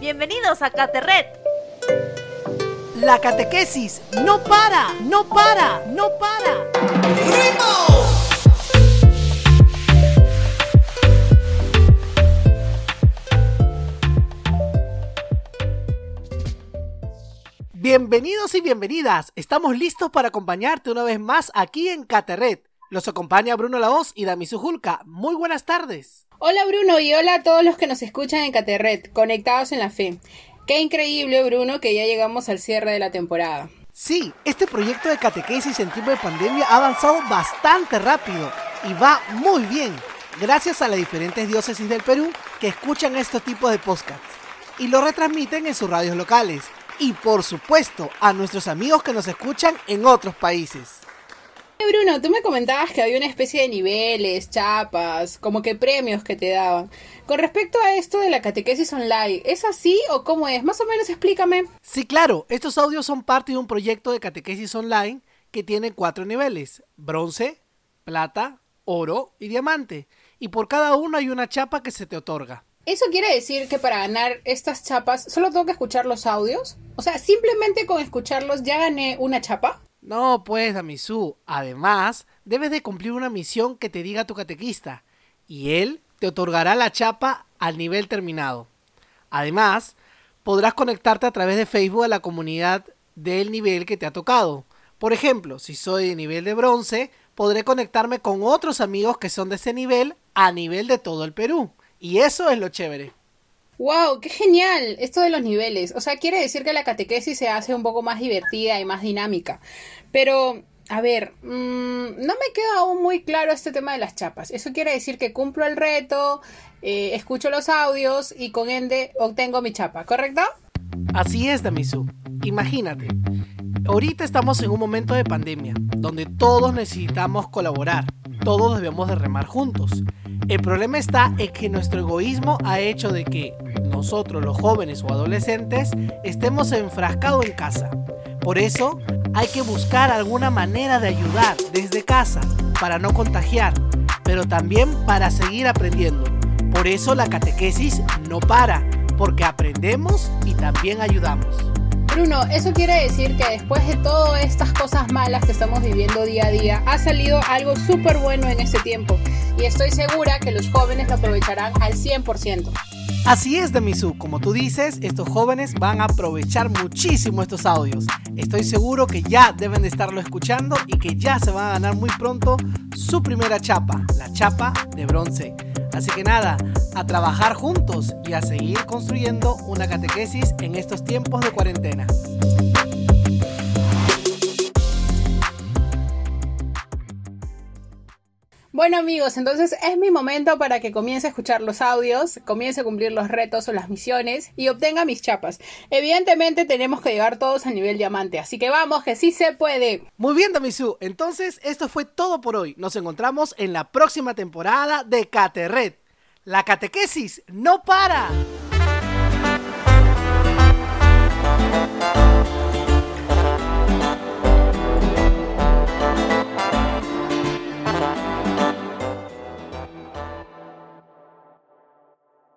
Bienvenidos a Caterret. La catequesis no para, no para, no para. Bienvenidos y bienvenidas. Estamos listos para acompañarte una vez más aquí en Caterret. Los acompaña Bruno La Voz y Damisu Julka. Muy buenas tardes. Hola Bruno y hola a todos los que nos escuchan en Caterret, conectados en la fe. Qué increíble Bruno que ya llegamos al cierre de la temporada. Sí, este proyecto de catequesis en tiempo de pandemia ha avanzado bastante rápido y va muy bien, gracias a las diferentes diócesis del Perú que escuchan este tipo de podcasts y lo retransmiten en sus radios locales. Y por supuesto a nuestros amigos que nos escuchan en otros países. Bruno, tú me comentabas que había una especie de niveles, chapas, como que premios que te daban. Con respecto a esto de la catequesis online, ¿es así o cómo es? Más o menos explícame. Sí, claro, estos audios son parte de un proyecto de catequesis online que tiene cuatro niveles, bronce, plata, oro y diamante. Y por cada uno hay una chapa que se te otorga. ¿Eso quiere decir que para ganar estas chapas solo tengo que escuchar los audios? O sea, simplemente con escucharlos ya gané una chapa. No, pues, Damisu. Además, debes de cumplir una misión que te diga tu catequista, y él te otorgará la chapa al nivel terminado. Además, podrás conectarte a través de Facebook a la comunidad del nivel que te ha tocado. Por ejemplo, si soy de nivel de bronce, podré conectarme con otros amigos que son de ese nivel a nivel de todo el Perú. Y eso es lo chévere. ¡Wow! ¡Qué genial! Esto de los niveles. O sea, quiere decir que la catequesis se hace un poco más divertida y más dinámica. Pero, a ver, mmm, no me queda aún muy claro este tema de las chapas. Eso quiere decir que cumplo el reto, eh, escucho los audios y con ende obtengo mi chapa, ¿correcto? Así es, Damisu. Imagínate. Ahorita estamos en un momento de pandemia, donde todos necesitamos colaborar, todos debemos de remar juntos. El problema está en que nuestro egoísmo ha hecho de que nosotros los jóvenes o adolescentes estemos enfrascados en casa. Por eso hay que buscar alguna manera de ayudar desde casa para no contagiar, pero también para seguir aprendiendo. Por eso la catequesis no para, porque aprendemos y también ayudamos. Bruno, eso quiere decir que después de todas estas cosas malas que estamos viviendo día a día, ha salido algo súper bueno en este tiempo y estoy segura que los jóvenes lo aprovecharán al 100%. Así es, Demisu, como tú dices, estos jóvenes van a aprovechar muchísimo estos audios. Estoy seguro que ya deben de estarlo escuchando y que ya se van a ganar muy pronto su primera chapa, la chapa de bronce. Así que nada, a trabajar juntos y a seguir construyendo una catequesis en estos tiempos de cuarentena. Bueno amigos, entonces es mi momento para que comience a escuchar los audios, comience a cumplir los retos o las misiones y obtenga mis chapas. Evidentemente tenemos que llegar todos al nivel diamante, así que vamos, que sí se puede. Muy bien, Damisu. Entonces, esto fue todo por hoy. Nos encontramos en la próxima temporada de Caterret. La catequesis no para.